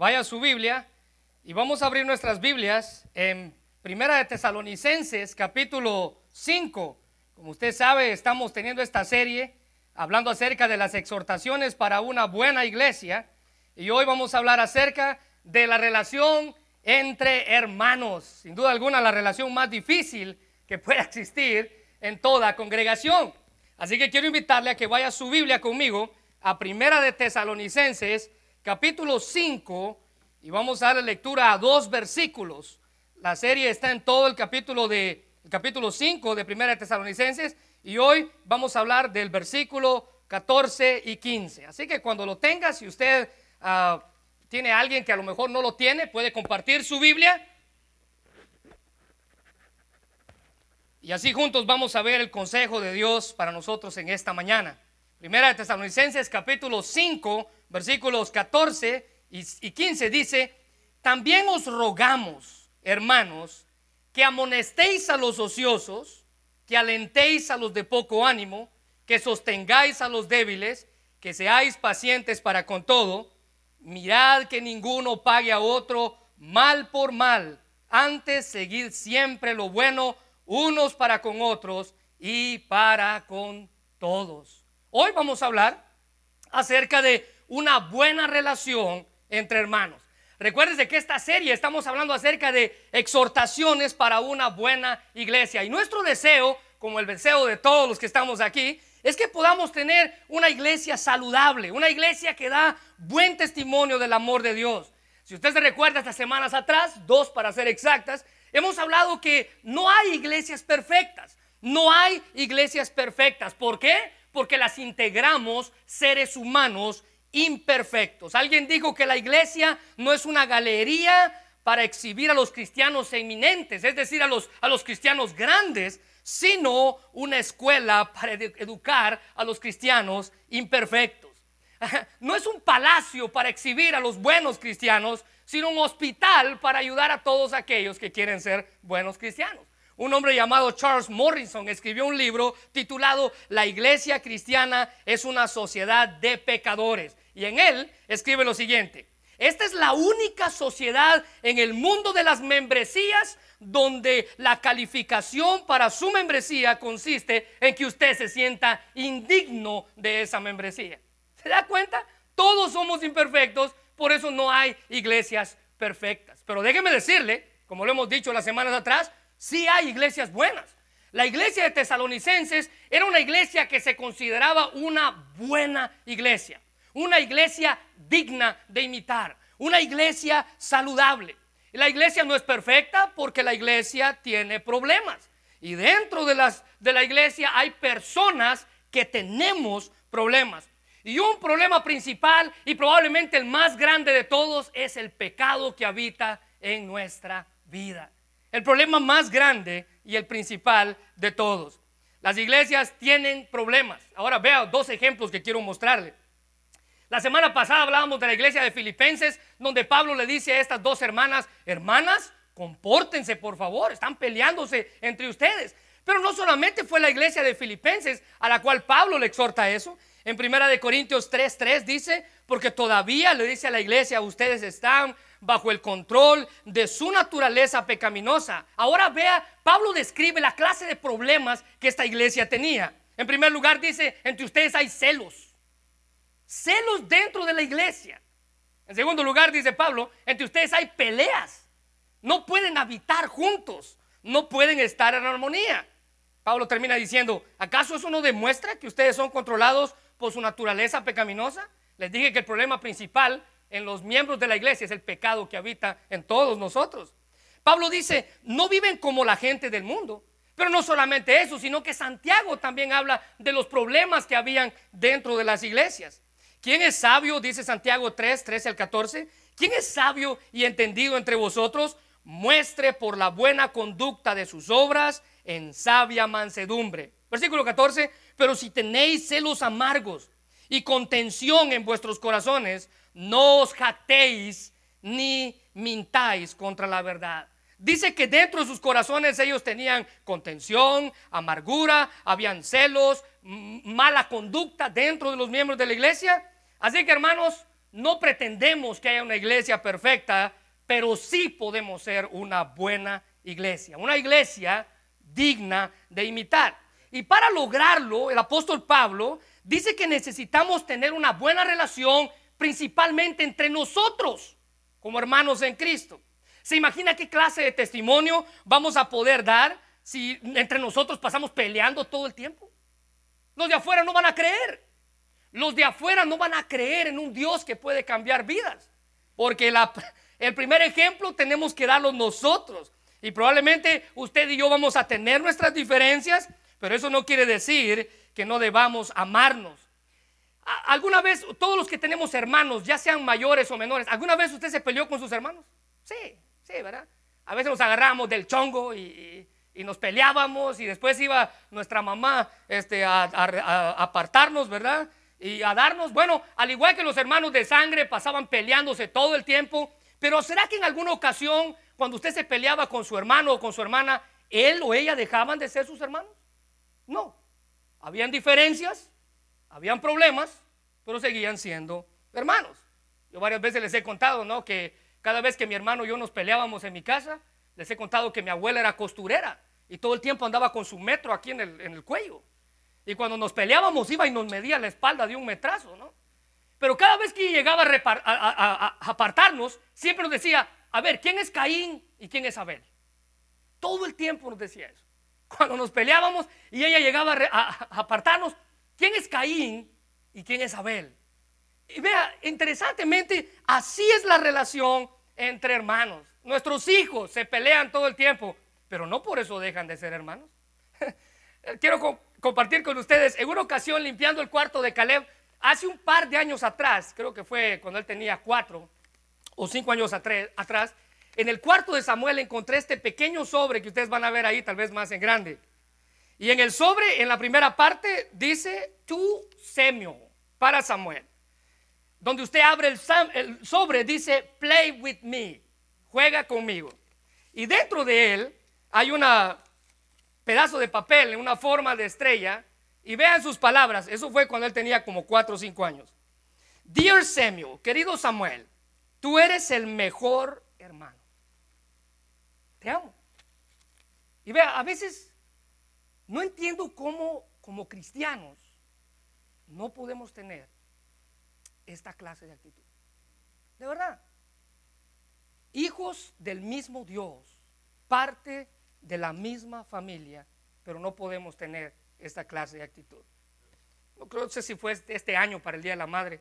vaya a su Biblia y vamos a abrir nuestras Biblias en Primera de Tesalonicenses, capítulo 5. Como usted sabe, estamos teniendo esta serie hablando acerca de las exhortaciones para una buena iglesia y hoy vamos a hablar acerca de la relación entre hermanos. Sin duda alguna, la relación más difícil que pueda existir en toda congregación. Así que quiero invitarle a que vaya a su Biblia conmigo a Primera de Tesalonicenses, capítulo 5, y vamos a darle lectura a dos versículos. La serie está en todo el capítulo de el capítulo 5 de Primera de Tesalonicenses y hoy vamos a hablar del versículo 14 y 15. Así que cuando lo tenga, si usted uh, tiene alguien que a lo mejor no lo tiene, puede compartir su Biblia. Y así juntos vamos a ver el consejo de Dios para nosotros en esta mañana. Primera de Tesalonicenses capítulo 5, versículos 14 y 15 dice, también os rogamos, hermanos, que amonestéis a los ociosos, que alentéis a los de poco ánimo, que sostengáis a los débiles, que seáis pacientes para con todo Mirad que ninguno pague a otro mal por mal. Antes seguid siempre lo bueno unos para con otros y para con todos. Hoy vamos a hablar acerca de una buena relación entre hermanos. Recuerden que esta serie estamos hablando acerca de exhortaciones para una buena iglesia. Y nuestro deseo, como el deseo de todos los que estamos aquí, es que podamos tener una iglesia saludable, una iglesia que da buen testimonio del amor de Dios. Si usted se recuerda estas semanas atrás, dos para ser exactas, hemos hablado que no hay iglesias perfectas. No hay iglesias perfectas. ¿Por qué? Porque las integramos seres humanos imperfectos. Alguien dijo que la iglesia no es una galería para exhibir a los cristianos eminentes, es decir, a los, a los cristianos grandes, sino una escuela para educar a los cristianos imperfectos. No es un palacio para exhibir a los buenos cristianos, sino un hospital para ayudar a todos aquellos que quieren ser buenos cristianos. Un hombre llamado Charles Morrison escribió un libro titulado La iglesia cristiana es una sociedad de pecadores. Y en él escribe lo siguiente. Esta es la única sociedad en el mundo de las membresías donde la calificación para su membresía consiste en que usted se sienta indigno de esa membresía. ¿Se da cuenta? Todos somos imperfectos, por eso no hay iglesias perfectas. Pero déjeme decirle, como lo hemos dicho las semanas atrás, sí hay iglesias buenas. La iglesia de Tesalonicenses era una iglesia que se consideraba una buena iglesia, una iglesia digna de imitar, una iglesia saludable. La iglesia no es perfecta porque la iglesia tiene problemas. Y dentro de, la iglesia hay personas que tenemos problemas. Y un problema principal y probablemente el más grande de todos es el pecado que habita en nuestra vida. El problema más grande y el principal de todos. Las iglesias tienen problemas. Ahora vea dos ejemplos que quiero mostrarle. La semana pasada hablábamos de la iglesia de Filipenses, donde Pablo le dice a estas dos hermanas, hermanas, compórtense por favor, están peleándose entre ustedes. Pero no solamente fue la iglesia de Filipenses a la cual Pablo le exhorta eso. En primera de Corintios 3:3 dice, porque todavía le dice a la iglesia, ustedes están bajo el control de su naturaleza pecaminosa. Ahora vea, Pablo describe la clase de problemas que esta iglesia tenía. En primer lugar dice, entre ustedes hay celos celos dentro de la iglesia. En segundo lugar, dice Pablo, entre ustedes hay peleas. No pueden habitar juntos, no pueden estar en armonía. Pablo termina diciendo, ¿acaso eso no demuestra que ustedes son controlados por su naturaleza pecaminosa? Les dije que el problema principal en los miembros de la iglesia es el pecado que habita en todos nosotros. Pablo dice, no viven como la gente del mundo. Pero no solamente eso, sino que Santiago también habla de los problemas que habían dentro de las iglesias. ¿Quién es sabio? Dice Santiago 3, 13 al 14. ¿Quién es sabio y entendido entre vosotros? Muestre por la buena conducta de sus obras en sabia mansedumbre. Versículo 14. Pero si tenéis celos amargos y contención en vuestros corazones, no os jactéis ni mintáis contra la verdad. Dice que dentro de sus corazones ellos tenían contención, amargura, habían celos, mala conducta dentro de los miembros de la iglesia. Así que hermanos, no pretendemos que haya una iglesia perfecta, pero sí podemos ser una buena iglesia, una iglesia digna de imitar. Y para lograrlo, el apóstol Pablo dice que necesitamos tener una buena relación principalmente entre nosotros como hermanos en Cristo. ¿Se imagina qué clase de testimonio vamos a poder dar si entre nosotros pasamos peleando todo el tiempo? Los de afuera no van a creer. Los de afuera no van a creer en un Dios que puede cambiar vidas. Porque el primer ejemplo tenemos que darlo nosotros. Y probablemente usted y yo vamos a tener nuestras diferencias, pero eso no quiere decir que no debamos amarnos. ¿Alguna vez, todos los que tenemos hermanos, ya sean mayores o menores, ¿alguna vez usted se peleó con sus hermanos? Sí, sí, ¿verdad? A veces nos agarramos del chongo y, nos peleábamos y después iba nuestra mamá este, a, a apartarnos, ¿verdad? Y a darnos, bueno, al igual que los hermanos de sangre pasaban peleándose todo el tiempo, pero ¿será que en alguna ocasión, cuando usted se peleaba con su hermano o con su hermana, él o ella dejaban de ser sus hermanos? No. Habían diferencias, habían problemas, pero seguían siendo hermanos. Yo varias veces les he contado, ¿no? Que cada vez que mi hermano y yo nos peleábamos en mi casa, les he contado que mi abuela era costurera y todo el tiempo andaba con su metro aquí en el, en el cuello. Y cuando nos peleábamos iba y nos medía la espalda de un metrazo, ¿no? Pero cada vez que llegaba a, apartarnos, siempre nos decía, a ver, ¿quién es Caín y quién es Abel? Todo el tiempo nos decía eso. Cuando nos peleábamos y ella llegaba a apartarnos, ¿quién es Caín y quién es Abel? Y vea, interesantemente, así es la relación entre hermanos. Nuestros hijos se pelean todo el tiempo, pero no por eso dejan de ser hermanos. Quiero compartir con ustedes, en una ocasión limpiando el cuarto de Caleb, hace un par de años atrás, creo que fue cuando él tenía cuatro o cinco años atrás, en el cuarto de Samuel encontré este pequeño sobre que ustedes van a ver ahí, tal vez más en grande. Y en el sobre, en la primera parte, dice tu semio para Samuel. Donde usted abre el, el sobre, dice play with me, juega conmigo. Y dentro de él hay un pedazo de papel en una forma de estrella. Y vean sus palabras, eso fue cuando él tenía como cuatro o cinco años. Dear Samuel, querido Samuel, tú eres el mejor hermano. Te amo. Y vea, a veces no entiendo cómo como cristianos no podemos tener esta clase de actitud. De verdad. Hijos del mismo Dios, parte de la misma familia, pero no podemos tener esta clase de actitud. No creo sé si fue este, este año para el Día de la Madre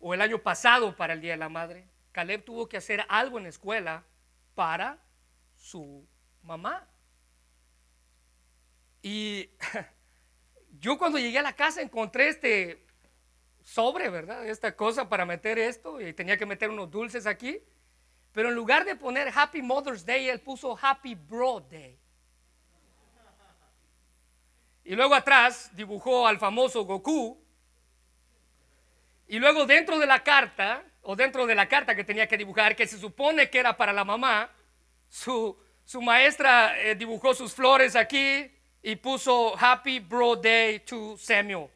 o el año pasado para el Día de la Madre. Caleb tuvo que hacer algo en la escuela para su mamá. Y yo cuando llegué a la casa encontré este sobre, ¿verdad? Esta cosa para meter esto y tenía que meter unos dulces aquí. Pero en lugar de poner Happy Mother's Day, él puso Happy Bro Day. Y luego atrás dibujó al famoso Goku. Y luego dentro de la carta, o dentro de la carta que tenía que dibujar, que se supone que era para la mamá, su, maestra eh, dibujó sus flores aquí y puso Happy Bro Day to Samuel.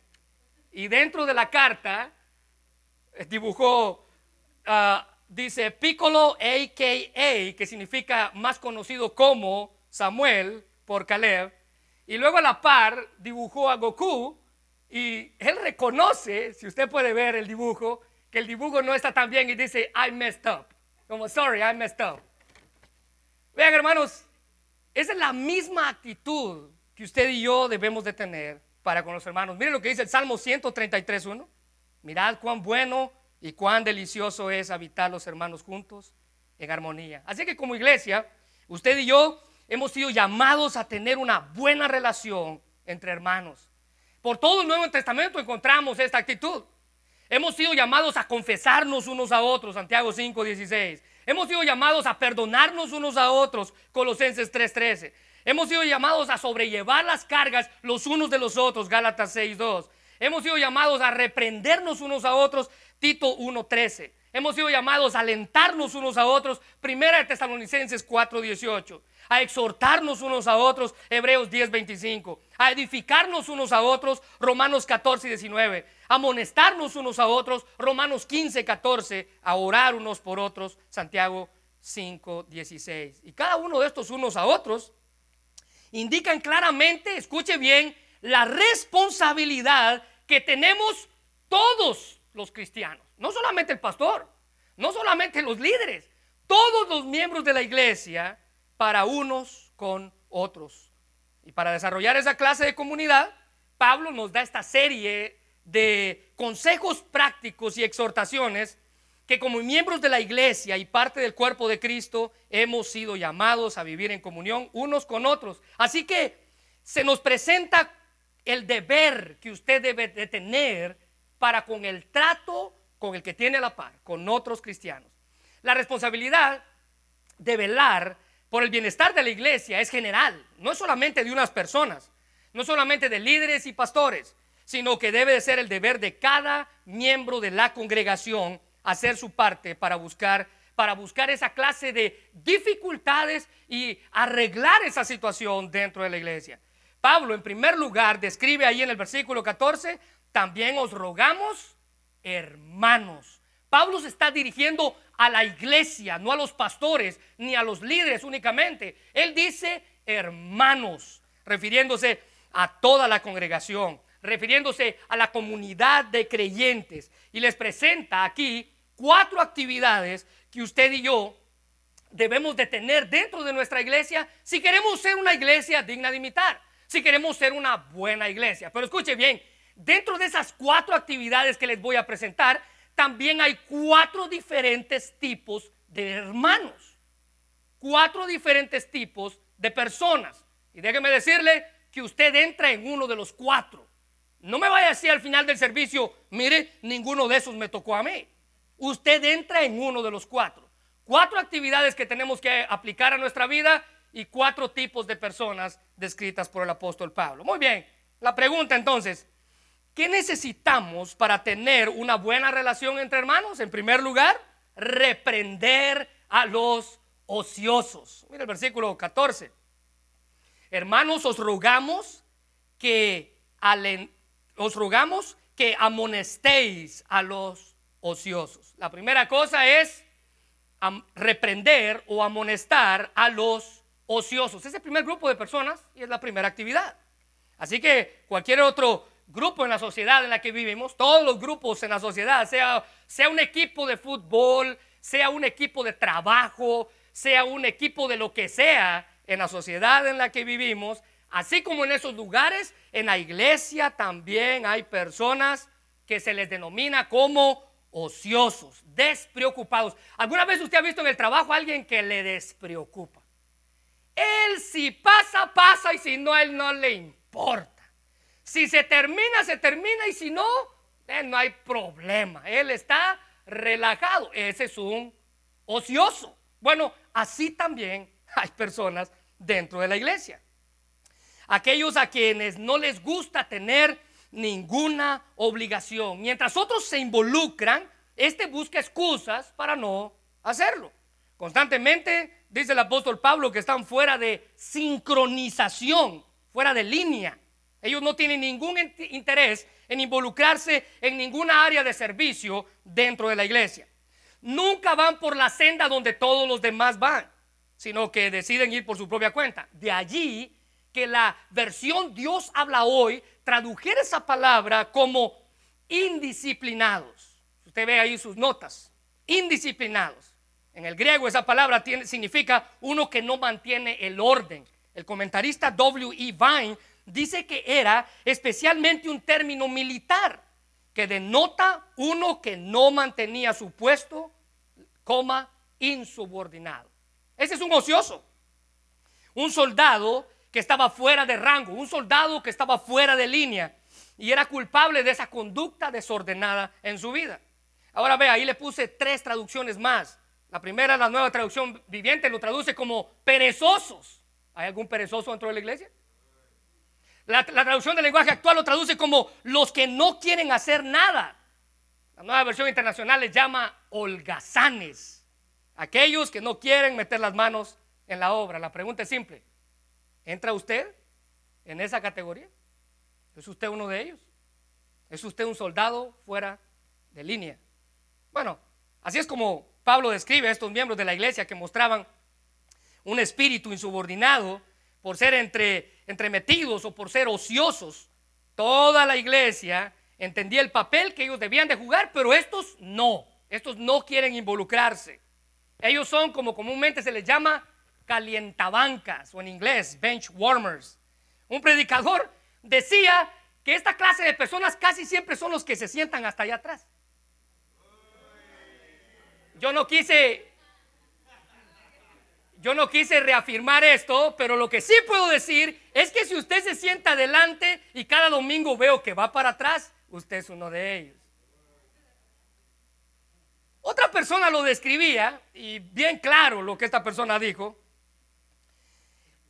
Y dentro de la carta eh, dibujó, ah, dice Piccolo AKA, que significa más conocido como Samuel por Caleb. Y luego a la par dibujó a Goku y él reconoce, si usted puede ver el dibujo, que el dibujo no está tan bien y dice, I messed up. Como, sorry, I messed up. Vean hermanos, esa es la misma actitud que usted y yo debemos de tener para con los hermanos. Miren lo que dice el Salmo 133.1. Mirad cuán bueno y cuán delicioso es habitar los hermanos juntos en armonía. Así que como iglesia, usted y yo hemos sido llamados a tener una buena relación entre hermanos. Por todo el Nuevo Testamento encontramos esta actitud. Hemos sido llamados a confesarnos unos a otros, Santiago 5:16. Hemos sido llamados a perdonarnos unos a otros, Colosenses 3:13. Hemos sido llamados a sobrellevar las cargas los unos de los otros, Gálatas 6:2. Hemos sido llamados a reprendernos unos a otros, Tito 1:13. Hemos sido llamados a alentarnos unos a otros, Primera de Tesalonicenses 4:18 a exhortarnos unos a otros, Hebreos 10:25, a edificarnos unos a otros, Romanos 14 y 19, amonestarnos unos a otros, Romanos 15, 14, a orar unos por otros, Santiago 5, 16. Y cada uno de estos unos a otros indican claramente, escuche bien, la responsabilidad que tenemos todos los cristianos, no solamente el pastor, no solamente los líderes, todos los miembros de la iglesia para unos con otros. Y para desarrollar esa clase de comunidad, Pablo nos da esta serie de consejos prácticos y exhortaciones que como miembros de la iglesia y parte del cuerpo de Cristo hemos sido llamados a vivir en comunión unos con otros. Así que se nos presenta el deber que usted debe de tener para con el trato con el que tiene la par, con otros cristianos. La responsabilidad de velar por el bienestar de la iglesia es general, no es solamente de unas personas, no solamente de líderes y pastores, sino que debe de ser el deber de cada miembro de la congregación hacer su parte para buscar para buscar esa clase de dificultades y arreglar esa situación dentro de la iglesia. Pablo, en primer lugar, describe ahí en el versículo 14, también os rogamos, hermanos. Pablo se está dirigiendo a la iglesia, no a los pastores ni a los líderes únicamente. Él dice hermanos, refiriéndose a toda la congregación, refiriéndose a la comunidad de creyentes. Y les presenta aquí cuatro actividades que usted y yo debemos de tener dentro de nuestra iglesia si queremos ser una iglesia digna de imitar, si queremos ser una buena iglesia. Pero escuche bien, dentro de esas cuatro actividades que les voy a presentar, también hay cuatro diferentes tipos de hermanos, cuatro diferentes tipos de personas. Y déjeme decirle que usted entra en uno de los cuatro. No me vaya a decir al final del servicio, mire, ninguno de esos me tocó a mí usted entra en uno de los cuatro. Cuatro actividades que tenemos que aplicar a nuestra vida y cuatro tipos de personas descritas por el apóstol Pablo. Muy bien, la pregunta entonces, ¿qué necesitamos para tener una buena relación entre hermanos? En primer lugar, reprender a los ociosos. Mira el versículo 14. Hermanos, os rogamos que os rogamos que amonestéis a los ociosos. La primera cosa es reprender o amonestar a los ociosos. Es el primer grupo de personas y es la primera actividad. Así que cualquier otro grupo en la sociedad en la que vivimos, todos los grupos en la sociedad, sea, sea un equipo de fútbol, sea un equipo de trabajo, sea un equipo de lo que sea en la sociedad en la que vivimos, así como en esos lugares, en la iglesia también hay personas que se les denomina como ociosos, despreocupados. ¿Alguna vez usted ha visto en el trabajo a alguien que le despreocupa? Él si pasa, pasa y si no, él no le importa. Si se termina, se termina y si no, él no hay problema. Él está relajado. Ese es un ocioso. Bueno, así también hay personas dentro de la iglesia. Aquellos a quienes no les gusta tener ninguna obligación. Mientras otros se involucran, este busca excusas para no hacerlo. Constantemente dice el apóstol Pablo que están fuera de sincronización, fuera de línea. Ellos no tienen ningún interés en involucrarse en ninguna área de servicio dentro de la iglesia. Nunca van por la senda donde todos los demás van, sino que deciden ir por su propia cuenta. De allí que la versión Dios habla hoy tradujera esa palabra como indisciplinados. Usted ve ahí sus notas, indisciplinados. En el griego esa palabra tiene, significa uno que no mantiene el orden. El comentarista W. E. Vine dice que era especialmente un término militar que denota uno que no mantenía su puesto, coma, insubordinado. Ese es un ocioso. Un soldado que estaba fuera de rango, un soldado que estaba fuera de línea y era culpable de esa conducta desordenada en su vida. Ahora ve, ahí le puse tres traducciones más. La primera, la nueva traducción viviente, lo traduce como perezosos. ¿Hay algún perezoso dentro de la iglesia? La, traducción del lenguaje actual lo traduce como los que no quieren hacer nada. La nueva versión internacional les llama holgazanes. Aquellos que no quieren meter las manos en la obra. La pregunta es simple. ¿Entra usted en esa categoría? ¿Es usted uno de ellos? Es usted un soldado fuera de línea. Bueno, así es como Pablo describe a estos miembros de la iglesia que mostraban un espíritu insubordinado por ser entre, entremetidos o por ser ociosos. Toda la iglesia entendía el papel que ellos debían de jugar, pero estos no. Estos no quieren involucrarse. Ellos son como comúnmente se les llama calientabancas o en inglés bench warmers. Un predicador decía que esta clase de personas casi siempre son los que se sientan hasta allá atrás. Yo no quise yo no quise reafirmar esto, pero lo que sí puedo decir es que si usted se sienta adelante y cada domingo veo que va para atrás, usted es uno de ellos. Otra persona lo describía, y bien claro lo que esta persona dijo,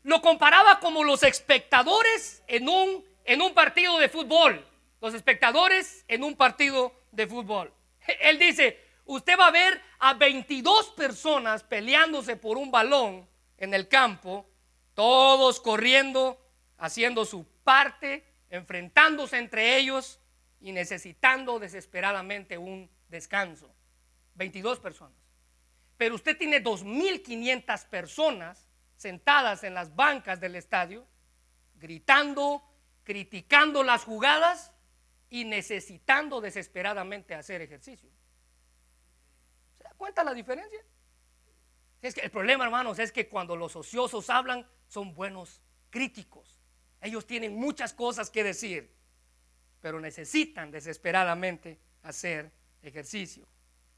lo comparaba como los espectadores en un, en un partido de fútbol. Los espectadores en un partido de fútbol. Él dice, usted va a ver a 22 personas peleándose por un balón en el campo, todos corriendo, haciendo su parte, enfrentándose entre ellos y necesitando desesperadamente un descanso. 22 personas. Pero usted tiene 2.500 personas sentadas en las bancas del estadio, gritando, criticando las jugadas y necesitando desesperadamente hacer ejercicio. ¿Se da cuenta la diferencia? Es que el problema, hermanos, es que cuando los ociosos hablan, son buenos críticos. Ellos tienen muchas cosas que decir, pero necesitan desesperadamente hacer ejercicio.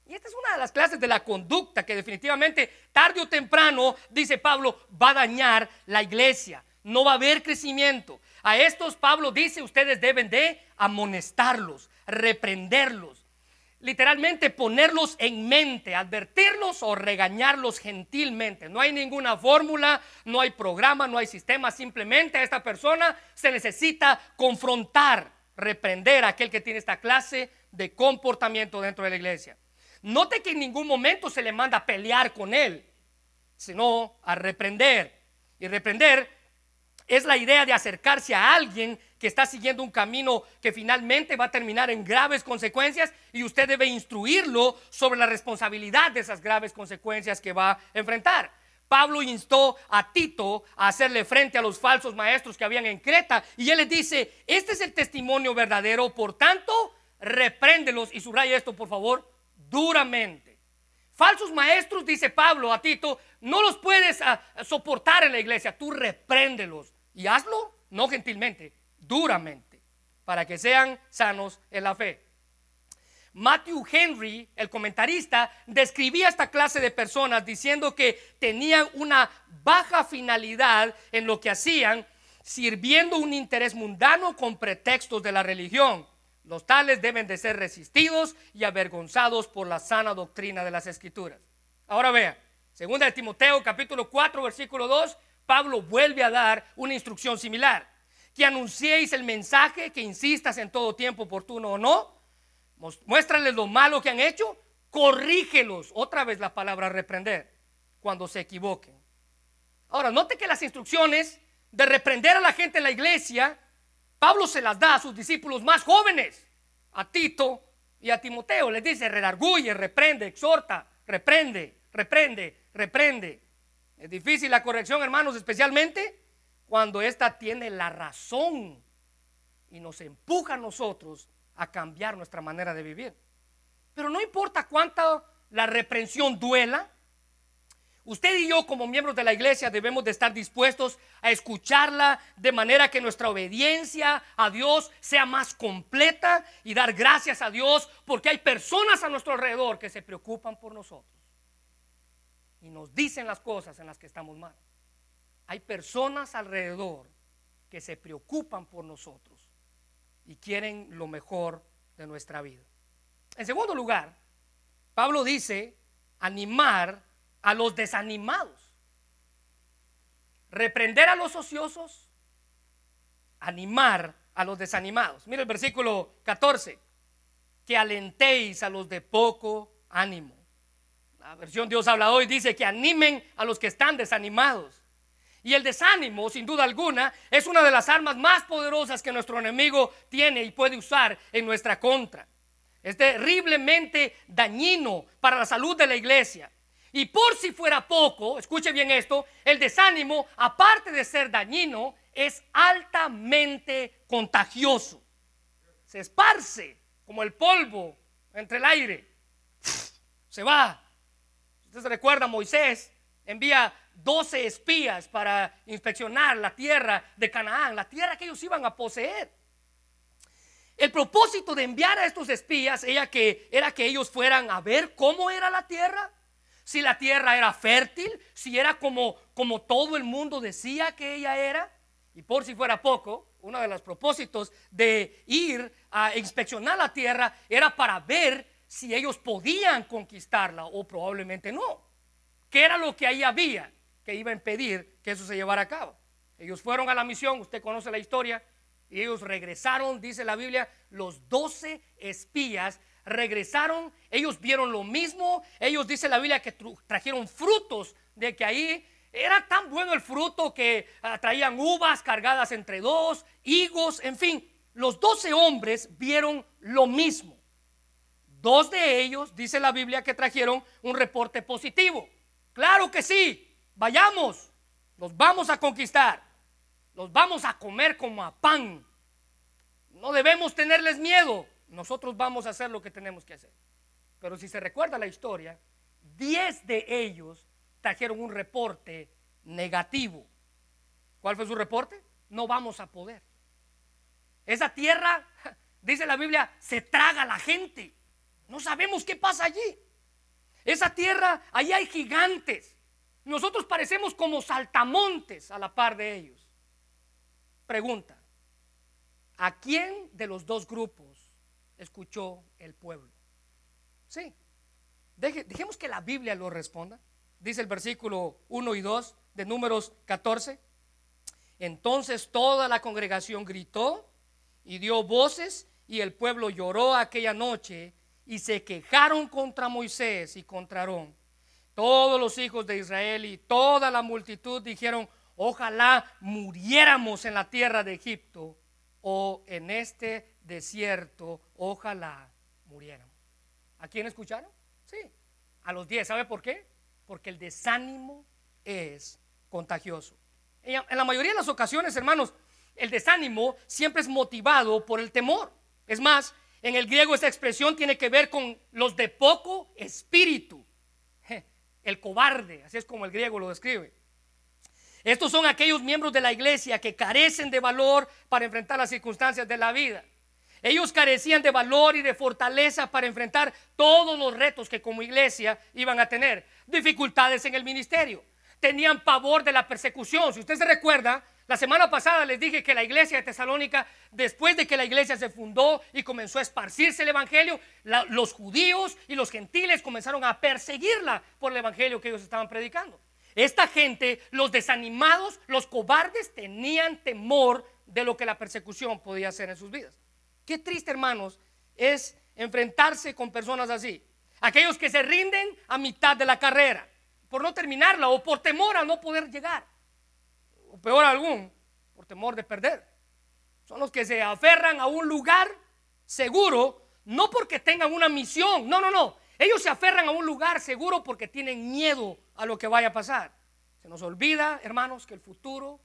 Y esta es una de las clases de la conducta que definitivamente tarde o temprano, dice Pablo, va a dañar la iglesia. No va a haber crecimiento. A estos Pablo dice, ustedes deben de amonestarlos, reprenderlos. Literalmente ponerlos en mente, advertirlos o regañarlos gentilmente. No hay ninguna fórmula, no hay programa, no hay sistema. Simplemente a esta persona se necesita confrontar, reprender a aquel que tiene esta clase de comportamiento dentro de la iglesia. Note que en ningún momento se le manda a pelear con él, sino a reprender. Y reprender es la idea de acercarse a alguien que está siguiendo un camino que finalmente va a terminar en graves consecuencias y usted debe instruirlo sobre la responsabilidad de esas graves consecuencias que va a enfrentar. Pablo instó a Tito a hacerle frente a los falsos maestros que habían en Creta y él le dice, este es el testimonio verdadero, por tanto, repréndelos y subraya esto por favor, duramente. Falsos maestros, dice Pablo a Tito, no los puedes ah, soportar en la iglesia, tú repréndelos y hazlo, no gentilmente, duramente, para que sean sanos en la fe. Matthew Henry, el comentarista, describía esta clase de personas diciendo que tenían una baja finalidad en lo que hacían, sirviendo un interés mundano con pretextos de la religión. Los tales deben de ser resistidos y avergonzados por la sana doctrina de las escrituras. Ahora vea, segunda de Timoteo capítulo 4 versículo 2, Pablo vuelve a dar una instrucción similar. Que anunciéis el mensaje, que insistas en todo tiempo oportuno o no. Muéstrales lo malo que han hecho, corrígelos. Otra vez la palabra reprender cuando se equivoquen. Ahora, note que las instrucciones de reprender a la gente en la iglesia Pablo se las da a sus discípulos más jóvenes, a Tito y a Timoteo. Les dice, redarguye, reprende, exhorta, reprende, reprende, reprende. Es difícil la corrección, hermanos, especialmente cuando ésta tiene la razón y nos empuja a nosotros a cambiar nuestra manera de vivir. Pero no importa cuánta la reprensión duela, Usted y yo como miembros de la iglesia debemos de estar dispuestos a escucharla de manera que nuestra obediencia a Dios sea más completa y dar gracias a Dios porque hay personas a nuestro alrededor que se preocupan por nosotros y nos dicen las cosas en las que estamos mal. Hay personas alrededor que se preocupan por nosotros y quieren lo mejor de nuestra vida. En segundo lugar, Pablo dice animar a los desanimados. Reprender a los ociosos, animar a los desanimados. Mira el versículo 14, que alentéis a los de poco ánimo. La versión Dios habla hoy dice que animen a los que están desanimados. Y el desánimo, sin duda alguna, es una de las armas más poderosas que nuestro enemigo tiene y puede usar en nuestra contra. Es terriblemente dañino para la salud de la iglesia. Y por si fuera poco, escuche bien esto, el desánimo, aparte de ser dañino, es altamente contagioso. Se esparce como el polvo entre el aire. Se va. Usted se recuerda, Moisés envía 12 espías para inspeccionar la tierra de Canaán, la tierra que ellos iban a poseer. El propósito de enviar a estos espías era que, ellos fueran a ver cómo era la tierra, si la tierra era fértil, si era como, como todo el mundo decía que ella era. Y por si fuera poco, uno de los propósitos de ir a inspeccionar la tierra era para ver si ellos podían conquistarla o probablemente no. ¿Qué era lo que ahí había que iba a impedir que eso se llevara a cabo? Ellos fueron a la misión, usted conoce la historia, y ellos regresaron, dice la Biblia, los doce espías regresaron, ellos vieron lo mismo, ellos dice la Biblia que trajeron frutos de que ahí era tan bueno el fruto que ah, traían uvas cargadas entre dos, higos, en fin, los doce hombres vieron lo mismo. Dos de ellos, dice la Biblia, que trajeron un reporte positivo. Claro que sí, vayamos, los vamos a conquistar, los vamos a comer como a pan. No debemos tenerles miedo, nosotros vamos a hacer lo que tenemos que hacer. Pero si se recuerda la historia, diez de ellos trajeron un reporte negativo. ¿Cuál fue su reporte? No vamos a poder. Esa tierra, dice la Biblia, se traga a la gente. No sabemos qué pasa allí. Esa tierra, allí hay gigantes. Nosotros parecemos como saltamontes a la par de ellos. Pregunta, ¿a quién de los dos grupos escuchó el pueblo? Sí. dejemos que la Biblia lo responda. Dice el versículo 1 y 2 de números 14. Entonces toda la congregación gritó y dio voces y el pueblo lloró aquella noche y se quejaron contra Moisés y contra Aarón. Todos los hijos de Israel y toda la multitud dijeron, ojalá muriéramos en la tierra de Egipto o en este desierto, ojalá muriéramos. ¿A quién escucharon? Sí, a los diez. ¿Sabe por qué? Porque el desánimo es contagioso. En la mayoría de las ocasiones, hermanos, el desánimo siempre es motivado por el temor. Es más, en el griego esta expresión tiene que ver con los de poco espíritu. El cobarde, así es como el griego lo describe. Estos son aquellos miembros de la iglesia que carecen de valor para enfrentar las circunstancias de la vida. Ellos carecían de valor y de fortaleza para enfrentar todos los retos que como iglesia iban a tener. Dificultades en el ministerio. Tenían pavor de la persecución. Si usted se recuerda, la semana pasada les dije que la iglesia de Tesalónica, después de que la iglesia se fundó y comenzó a esparcirse el evangelio, los judíos y los gentiles comenzaron a perseguirla por el evangelio que ellos estaban predicando. Esta gente, los desanimados, los cobardes, tenían temor de lo que la persecución podía hacer en sus vidas. Qué triste, hermanos, es enfrentarse con personas así. Aquellos que se rinden a mitad de la carrera, por no terminarla o por temor a no poder llegar o peor algún, por temor de perder. Son los que se aferran a un lugar seguro, no porque tengan una misión, no, no, no. Ellos se aferran a un lugar seguro porque tienen miedo a lo que vaya a pasar. Se nos olvida, hermanos, que el futuro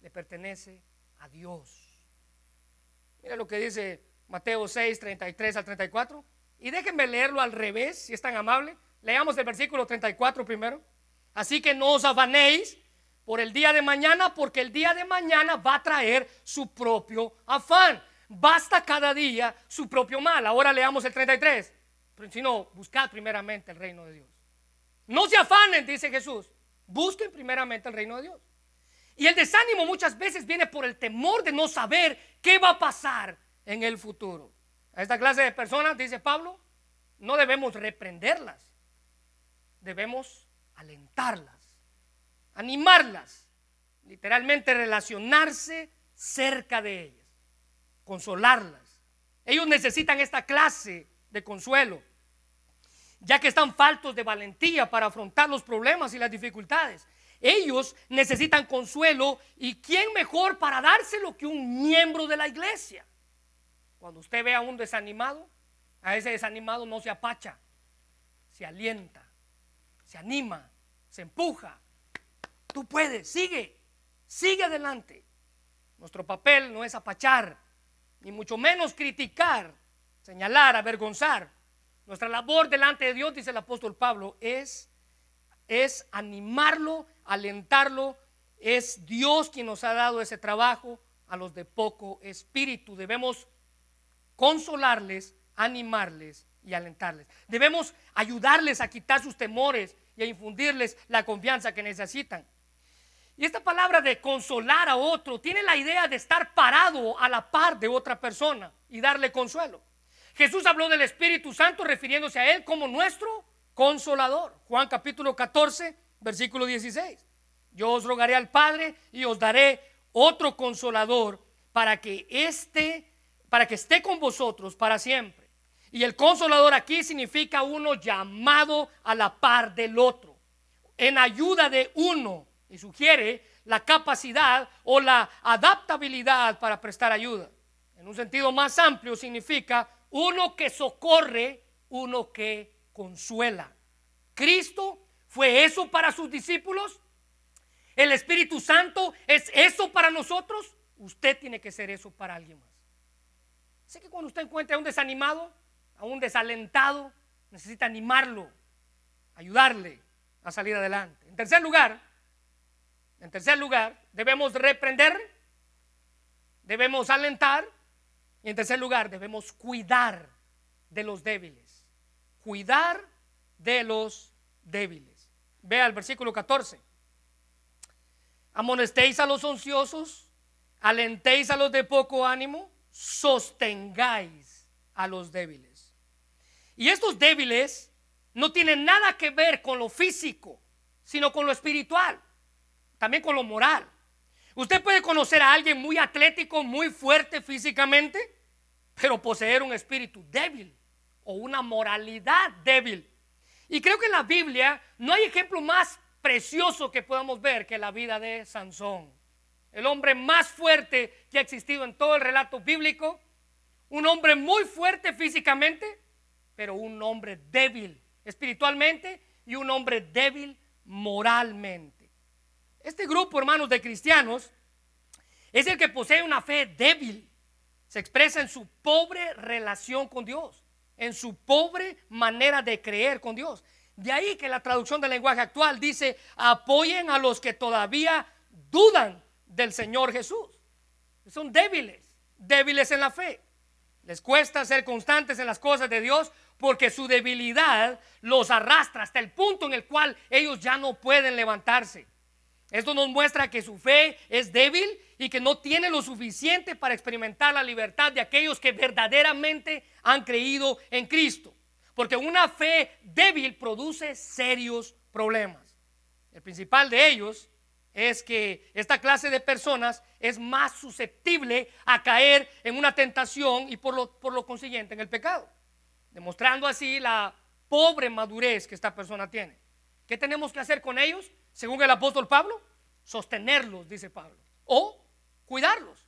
le pertenece a Dios. Mira lo que dice Mateo 6, 33 al 34. Y déjenme leerlo al revés, si es tan amable. Leamos el versículo 34 primero. Así que no os afanéis por el día de mañana, porque el día de mañana va a traer su propio afán. Basta cada día su propio mal. Ahora leamos el 33. Pero si no, buscad primeramente el reino de Dios. No se afanen, dice Jesús. Busquen primeramente el reino de Dios. Y el desánimo muchas veces viene por el temor de no saber qué va a pasar en el futuro. A esta clase de personas, dice Pablo, no debemos reprenderlas, debemos alentarlas animarlas, literalmente relacionarse cerca de ellas, consolarlas. Ellos necesitan esta clase de consuelo, ya que están faltos de valentía para afrontar los problemas y las dificultades. ellos necesitan consuelo y quién mejor para dárselo que un miembro de la iglesia. Cuando usted ve a un desanimado, a ese desanimado no se apacha, se alienta, se anima, se empuja. Tú puedes, sigue, sigue adelante. Nuestro papel no es apachar, ni mucho menos criticar, señalar, avergonzar. Nuestra labor delante de Dios, dice el apóstol Pablo, es, es animarlo, alentarlo. Es Dios quien nos ha dado ese trabajo a los de poco espíritu. Debemos consolarles, animarles y alentarles. Debemos ayudarles a quitar sus temores y a infundirles la confianza que necesitan. Y esta palabra de consolar a otro tiene la idea de estar parado a la par de otra persona y darle consuelo. Jesús habló del Espíritu Santo refiriéndose a Él como nuestro consolador. Juan capítulo 14, versículo 16. Yo os rogaré al Padre y os daré otro consolador para que esté, para que esté con vosotros para siempre. Y el consolador aquí significa uno llamado a la par del otro, en ayuda de uno y sugiere la capacidad o la adaptabilidad para prestar ayuda. En un sentido más amplio significa uno que socorre, uno que consuela. Cristo fue eso para sus discípulos. El Espíritu Santo es eso para nosotros. Usted tiene que ser eso para alguien más. Sé que cuando usted encuentra a un desanimado, a un desalentado, necesita animarlo, ayudarle a salir adelante. En tercer lugar, en tercer lugar, debemos reprender, debemos alentar y en tercer lugar, debemos cuidar de los débiles. Cuidar de los débiles. Vea el versículo 14. Amonestéis a los ociosos, alentéis a los de poco ánimo, sostengáis a los débiles. Y estos débiles no tienen nada que ver con lo físico, sino con lo espiritual también con lo moral. Usted puede conocer a alguien muy atlético, muy fuerte físicamente, pero poseer un espíritu débil o una moralidad débil. Y creo que en la Biblia no hay ejemplo más precioso que podamos ver que la vida de Sansón. El hombre más fuerte que ha existido en todo el relato bíblico. Un hombre muy fuerte físicamente, pero un hombre débil espiritualmente y un hombre débil moralmente. Este grupo, hermanos, de cristianos es el que posee una fe débil. Se expresa en su pobre relación con Dios, en su pobre manera de creer con Dios. De ahí que la traducción del lenguaje actual dice, apoyen a los que todavía dudan del Señor Jesús. Son débiles, débiles en la fe. Les cuesta ser constantes en las cosas de Dios porque su debilidad los arrastra hasta el punto en el cual ellos ya no pueden levantarse. Esto nos muestra que su fe es débil y que no tiene lo suficiente para experimentar la libertad de aquellos que verdaderamente han creído en Cristo. Porque una fe débil produce serios problemas. El principal de ellos es que esta clase de personas es más susceptible a caer en una tentación y por lo, consiguiente en el pecado. Demostrando así la pobre madurez que esta persona tiene. ¿Qué tenemos que hacer con ellos? según el apóstol Pablo, sostenerlos, dice Pablo, o cuidarlos.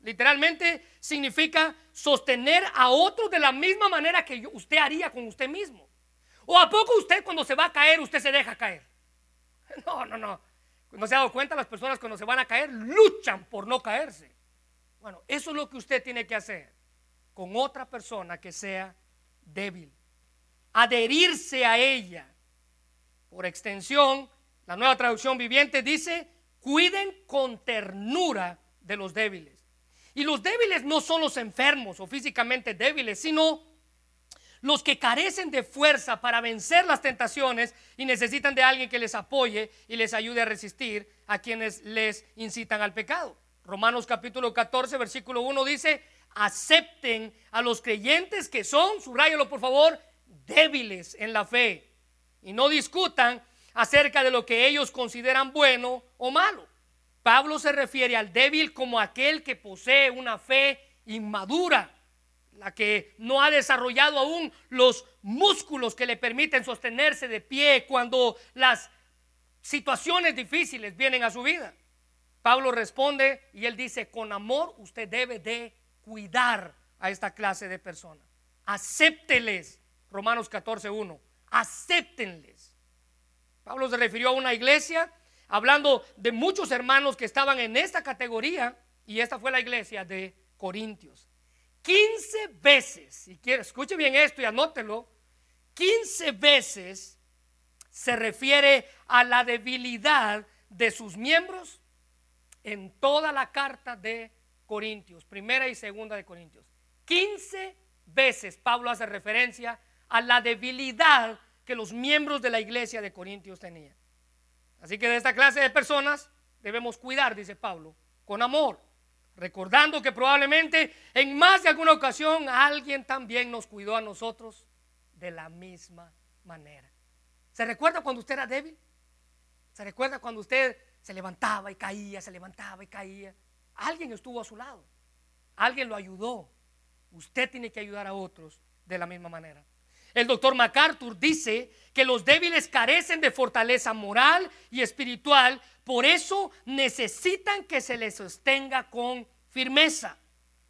Literalmente significa sostener a otros de la misma manera que usted haría con usted mismo. ¿O a poco usted cuando se va a caer, usted se deja caer? No, no, no. ¿No se ha dado cuenta? Las personas cuando se van a caer luchan por no caerse. Bueno, eso es lo que usted tiene que hacer con otra persona que sea débil. Adherirse a ella. Por extensión, la nueva traducción viviente dice, cuiden con ternura de los débiles. Y los débiles no son los enfermos o físicamente débiles, sino los que carecen de fuerza para vencer las tentaciones y necesitan de alguien que les apoye y les ayude a resistir a quienes les incitan al pecado. Romanos capítulo 14, versículo 1 dice, acepten a los creyentes que son, subrayalo por favor, débiles en la fe y no discutan acerca de lo que ellos consideran bueno o malo. Pablo se refiere al débil como aquel que posee una fe inmadura, la que no ha desarrollado aún los músculos que le permiten sostenerse de pie cuando las situaciones difíciles vienen a su vida. Pablo responde y él dice, con amor usted debe de cuidar a esta clase de personas. Acépteles, Romanos 14.1, acéptenles. Pablo se refirió a una iglesia hablando de muchos hermanos que estaban en esta categoría y esta fue la iglesia de Corintios. 15 veces, si quiere, escuche bien esto y anótelo, 15 veces se refiere a la debilidad de sus miembros en toda la carta de Corintios, primera y segunda de Corintios. 15 veces Pablo hace referencia a la debilidad que los miembros de la iglesia de Corintios tenían. Así que de esta clase de personas debemos cuidar, dice Pablo, con amor, recordando que probablemente en más de alguna ocasión alguien también nos cuidó a nosotros de la misma manera. ¿Se recuerda cuando usted era débil? ¿Se recuerda cuando usted se levantaba y caía, se levantaba y caía? Alguien estuvo a su lado, alguien lo ayudó. Usted tiene que ayudar a otros de la misma manera. El doctor MacArthur dice que los débiles carecen de fortaleza moral y espiritual, por eso necesitan que se les sostenga con firmeza.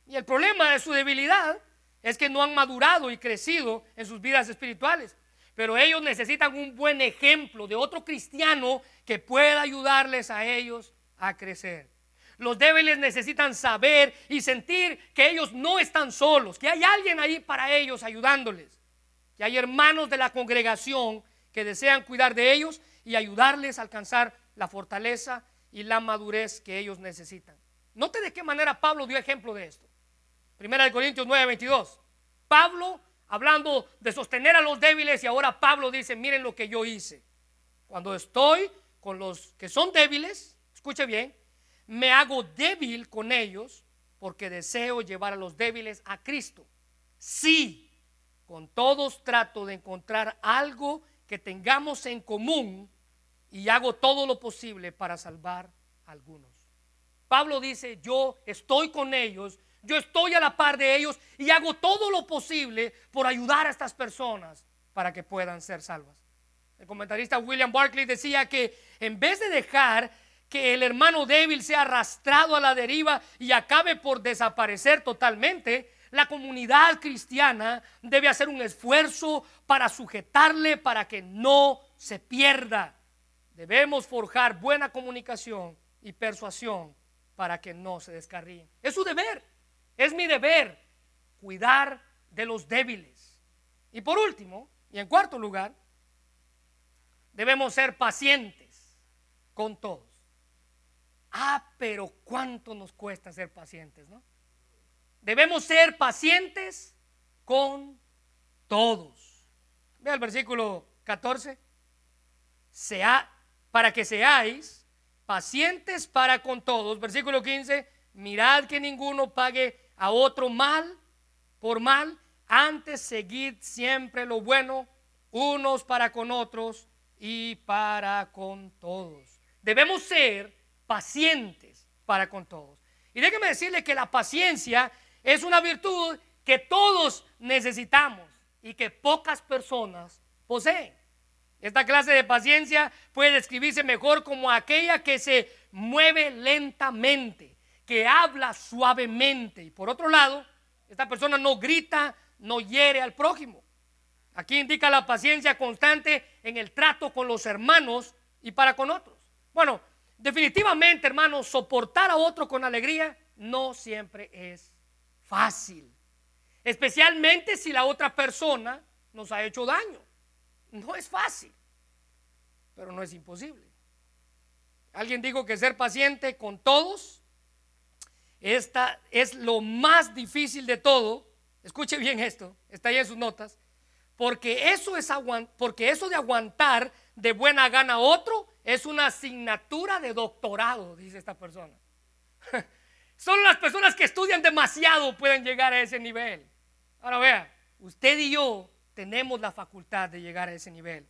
Y el problema de su debilidad es que no han madurado y crecido en sus vidas espirituales. Pero ellos necesitan un buen ejemplo de otro cristiano que pueda ayudarles a ellos a crecer. Los débiles necesitan saber y sentir que ellos no están solos, que hay alguien ahí para ellos ayudándoles que hay hermanos de la congregación que desean cuidar de ellos y ayudarles a alcanzar la fortaleza y la madurez que ellos necesitan. Note de qué manera Pablo dio ejemplo de esto. Primera de Corintios 9, 22. Pablo hablando de sostener a los débiles y ahora Pablo dice, miren lo que yo hice. Cuando estoy con los que son débiles, escuche bien, me hago débil con ellos porque deseo llevar a los débiles a Cristo. Sí, con todos trato de encontrar algo que tengamos en común y hago todo lo posible para salvar a algunos. Pablo dice, yo estoy con ellos, yo estoy a la par de ellos y hago todo lo posible por ayudar a estas personas para que puedan ser salvas. El comentarista William Barclay decía que en vez de dejar que el hermano débil sea arrastrado a la deriva y acabe por desaparecer totalmente, la comunidad cristiana debe hacer un esfuerzo para sujetarle para que no se pierda. Debemos forjar buena comunicación y persuasión para que no se descarríen. Es su deber, es mi deber cuidar de los débiles. Y por último, y en cuarto lugar, debemos ser pacientes con todos. Ah, pero cuánto nos cuesta ser pacientes, ¿no? Debemos ser pacientes con todos. Vea el versículo 14. Sea, para que seáis pacientes para con todos. Versículo 15. Mirad que ninguno pague a otro mal por mal. Antes seguid siempre lo bueno, unos para con otros y para con todos. Debemos ser pacientes para con todos. Y déjeme decirle que la paciencia es una virtud que todos necesitamos y que pocas personas poseen. Esta clase de paciencia puede describirse mejor como aquella que se mueve lentamente, que habla suavemente. Y por otro lado, esta persona no grita, no hiere al prójimo. Aquí indica la paciencia constante en el trato con los hermanos y para con otros. Bueno, definitivamente, hermanos, soportar a otro con alegría no siempre es fácil. Especialmente si la otra persona nos ha hecho daño. No es fácil, pero no es imposible. Alguien dijo que ser paciente con todos esta es lo más difícil de todo. Escuche bien esto, está ahí en sus notas. Porque eso, es porque eso de aguantar de buena gana a otro es una asignatura de doctorado, dice esta persona. Solo las personas que estudian demasiado pueden llegar a ese nivel. Ahora vea, usted y yo tenemos la facultad de llegar a ese nivel.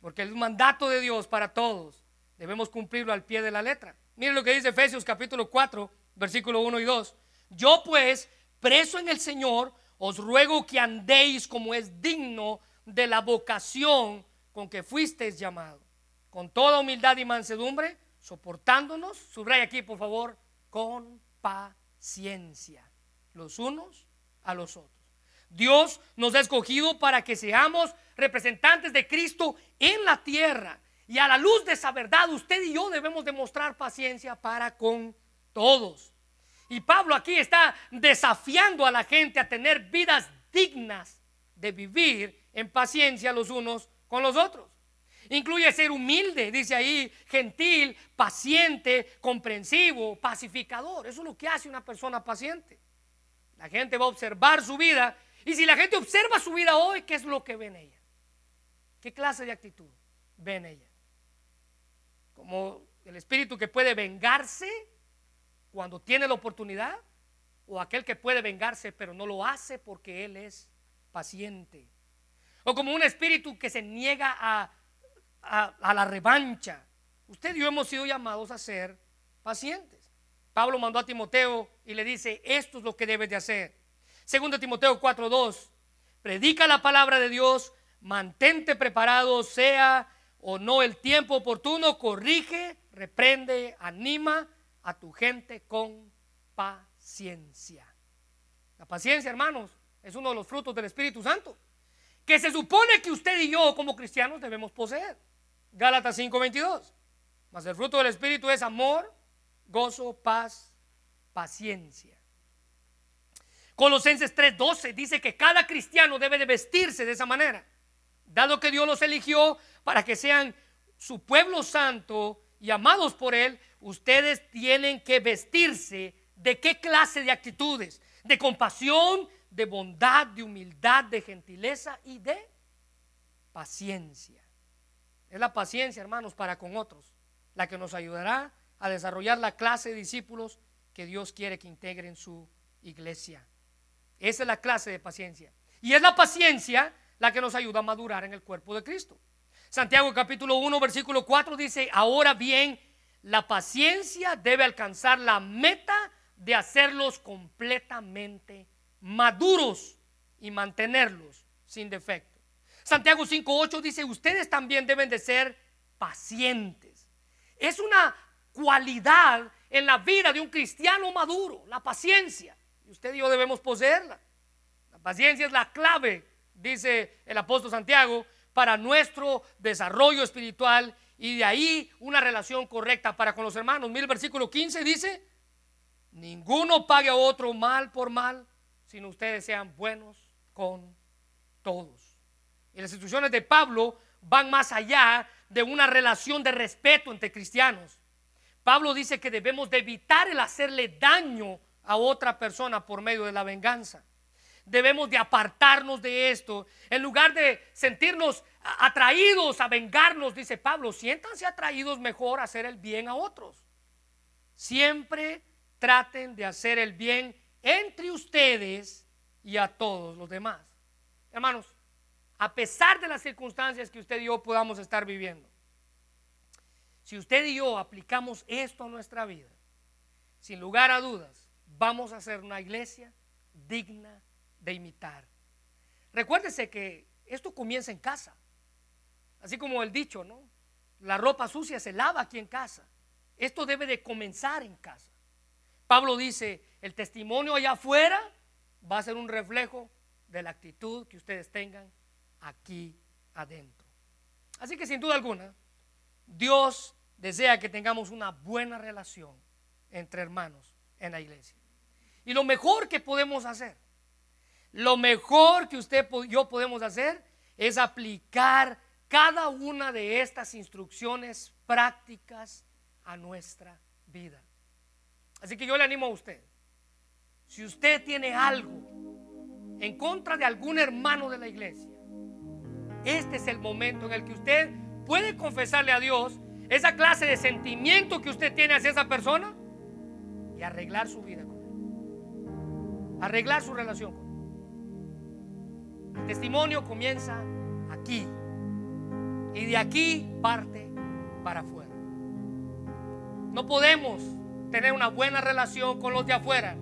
Porque el mandato de Dios para todos debemos cumplirlo al pie de la letra. Miren lo que dice Efesios capítulo 4, versículo 1 y 2. Yo pues, preso en el Señor, os ruego que andéis como es digno de la vocación con que fuisteis llamado. con toda humildad y mansedumbre, soportándonos, subraya aquí por favor, con paciencia, los unos a los otros. Dios nos ha escogido para que seamos representantes de Cristo en la tierra. Y a la luz de esa verdad, usted y yo debemos demostrar paciencia para con todos. Y Pablo aquí está desafiando a la gente a tener vidas dignas de vivir en paciencia los unos con los otros. Incluye ser humilde, dice ahí, gentil, paciente, comprensivo, pacificador. Eso es lo que hace una persona paciente. La gente va a observar su vida y si la gente observa su vida hoy, ¿qué es lo que ven ella? ¿Qué clase de actitud ven ella? Como el espíritu que puede vengarse cuando tiene la oportunidad o aquel que puede vengarse pero no lo hace porque él es paciente. O como un espíritu que se niega a, a, la revancha. Usted y yo hemos sido llamados a ser pacientes. Pablo mandó a Timoteo y le dice, esto es lo que debes de hacer. Segundo Timoteo 4:2, predica la palabra de Dios, mantente preparado, sea o no el tiempo oportuno, corrige, reprende, anima a tu gente con paciencia. La paciencia, hermanos, es uno de los frutos del Espíritu Santo, que se supone que usted y yo como cristianos debemos poseer. Gálatas 5:22. Mas el fruto del Espíritu es amor, gozo, paz, paciencia. Colosenses 3:12 dice que cada cristiano debe de vestirse de esa manera, dado que Dios los eligió para que sean su pueblo santo y amados por Él, ustedes tienen que vestirse de qué clase de actitudes, de compasión, de bondad, de humildad, de gentileza y de paciencia. Es la paciencia, hermanos, para con otros, la que nos ayudará a desarrollar la clase de discípulos que Dios quiere que integren su iglesia. Esa es la clase de paciencia. Y es la paciencia la que nos ayuda a madurar en el cuerpo de Cristo. Santiago capítulo 1, versículo 4 dice, ahora bien, la paciencia debe alcanzar la meta de hacerlos completamente maduros y mantenerlos sin defecto. Santiago 5.8 dice, ustedes también deben de ser pacientes. Es una cualidad en la vida de un cristiano maduro, la paciencia. Y usted y yo debemos poseerla. La paciencia es la clave, dice el apóstol Santiago, para nuestro desarrollo espiritual y de ahí una relación correcta para con los hermanos. Mira el versículo 15 dice, ninguno pague a otro mal por mal, sino ustedes sean buenos con todos. Y las instrucciones de Pablo van más allá de una relación de respeto entre cristianos. Pablo dice que debemos de evitar el hacerle daño a otra persona por medio de la venganza. Debemos de apartarnos de esto. En lugar de sentirnos atraídos a vengarnos, dice Pablo, siéntanse atraídos mejor a hacer el bien a otros. Siempre traten de hacer el bien entre ustedes y a todos los demás. Hermanos, a pesar de las circunstancias que usted y yo podamos estar viviendo. Si usted y yo aplicamos esto a nuestra vida, sin lugar a dudas, vamos a ser una iglesia digna de imitar. Recuérdese que esto comienza en casa. Así como el dicho, ¿no? La ropa sucia se lava aquí en casa. Esto debe de comenzar en casa. Pablo dice, el testimonio allá afuera va a ser un reflejo de la actitud que ustedes tengan aquí adentro. Así que sin duda alguna, Dios desea que tengamos una buena relación entre hermanos en la iglesia. Y lo mejor que podemos hacer, lo mejor que usted y yo podemos hacer es aplicar cada una de estas instrucciones prácticas a nuestra vida. Así que yo le animo a usted, si usted tiene algo en contra de algún hermano de la iglesia, este es el momento en el que usted puede confesarle a Dios esa clase de sentimiento que usted tiene hacia esa persona y arreglar su vida con él. Arreglar su relación con él. El testimonio comienza aquí y de aquí parte para afuera. No podemos tener una buena relación con los de afuera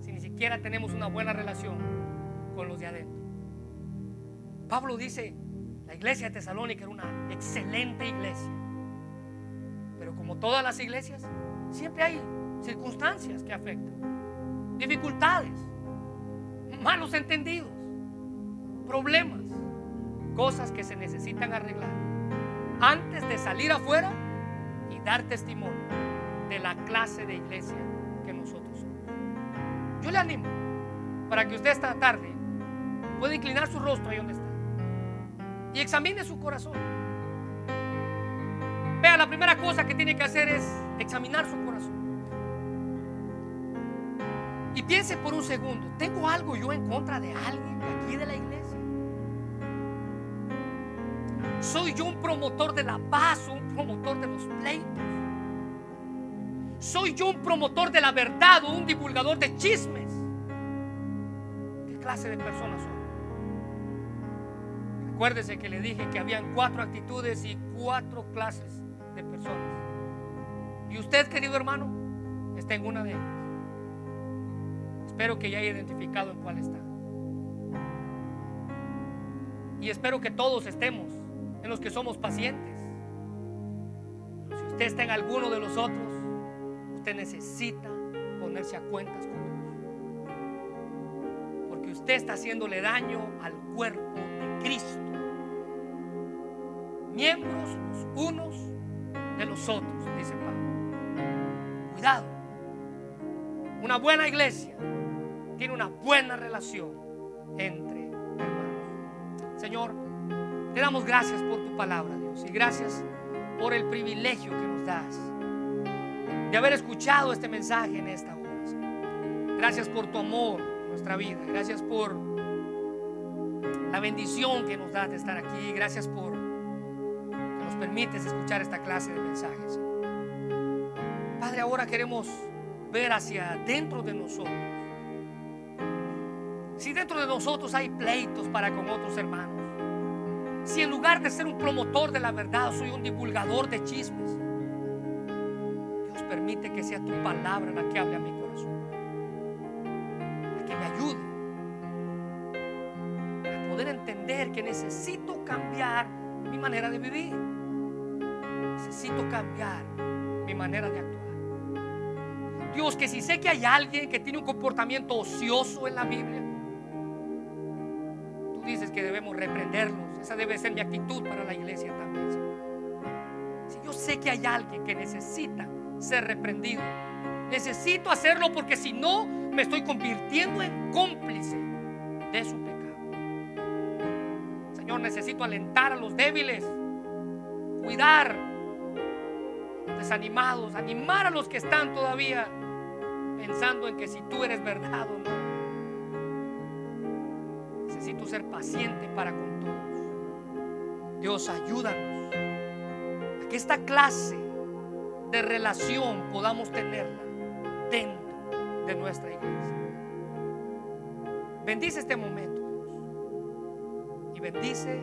si ni siquiera tenemos una buena relación con los de adentro. Pablo dice, La iglesia de Tesalónica era una excelente iglesia. Pero como todas las iglesias, siempre hay circunstancias que afectan, dificultades, malos entendidos, problemas, cosas que se necesitan arreglar antes de salir afuera y dar testimonio de la clase de iglesia que nosotros somos. Yo le animo para que usted esta tarde pueda inclinar su rostro ahí donde está y examine su corazón. Vea, la primera cosa que tiene que hacer es examinar su corazón. Y piense por un segundo, ¿tengo algo yo en contra de alguien de aquí de la iglesia? ¿Soy yo un promotor de la paz o un promotor de los pleitos? ¿Soy yo un promotor de la verdad o un divulgador de chismes? ¿Qué clase de personas soy? Recuérdese que le dije que habían cuatro actitudes y cuatro clases de personas. Y usted, querido hermano, está en una de ellas. Espero que ya haya identificado en cuál está. Y espero que todos estemos en los que somos pacientes. si usted está en alguno de los otros, usted necesita ponerse a cuentas con Dios. Porque usted está haciéndole daño al cuerpo de Cristo. Miembros los unos de los otros, dice Pablo. Cuidado. Una buena iglesia tiene una buena relación entre hermanos. Señor, te damos gracias por tu palabra, Dios, y gracias por el privilegio que nos das de haber escuchado este mensaje en esta hora. Gracias por tu amor en nuestra vida. Gracias por la bendición que nos das de estar aquí. Gracias por permites escuchar esta clase de mensajes. Padre, ahora queremos ver hacia dentro de nosotros. Si dentro de nosotros hay pleitos para con otros hermanos, si en lugar de ser un promotor de la verdad soy un divulgador de chismes, Dios permite que sea tu palabra la que hable a mi corazón, la que me ayude a poder entender que necesito cambiar mi manera de vivir, necesito cambiar mi manera de actuar. Dios, que si sé que hay alguien que tiene un comportamiento ocioso en la Biblia, tú dices que debemos reprenderlos. Esa debe ser mi actitud para la iglesia también. Si yo sé que hay alguien que necesita ser reprendido, necesito hacerlo porque si no, me estoy convirtiendo en cómplice de su pecado. Señor, necesito alentar a los débiles, cuidar desanimados, animar a los que están todavía pensando en que si tú eres verdad o no. Necesito ser paciente para con todos. Dios, ayúdanos a que esta clase de relación podamos tenerla dentro de nuestra iglesia. Bendice este momento, Dios. Y bendice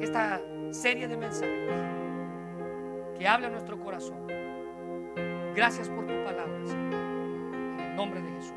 esta serie de mensajes que habla a nuestro corazón. Gracias por tu palabra, Señor. En el nombre de Jesús.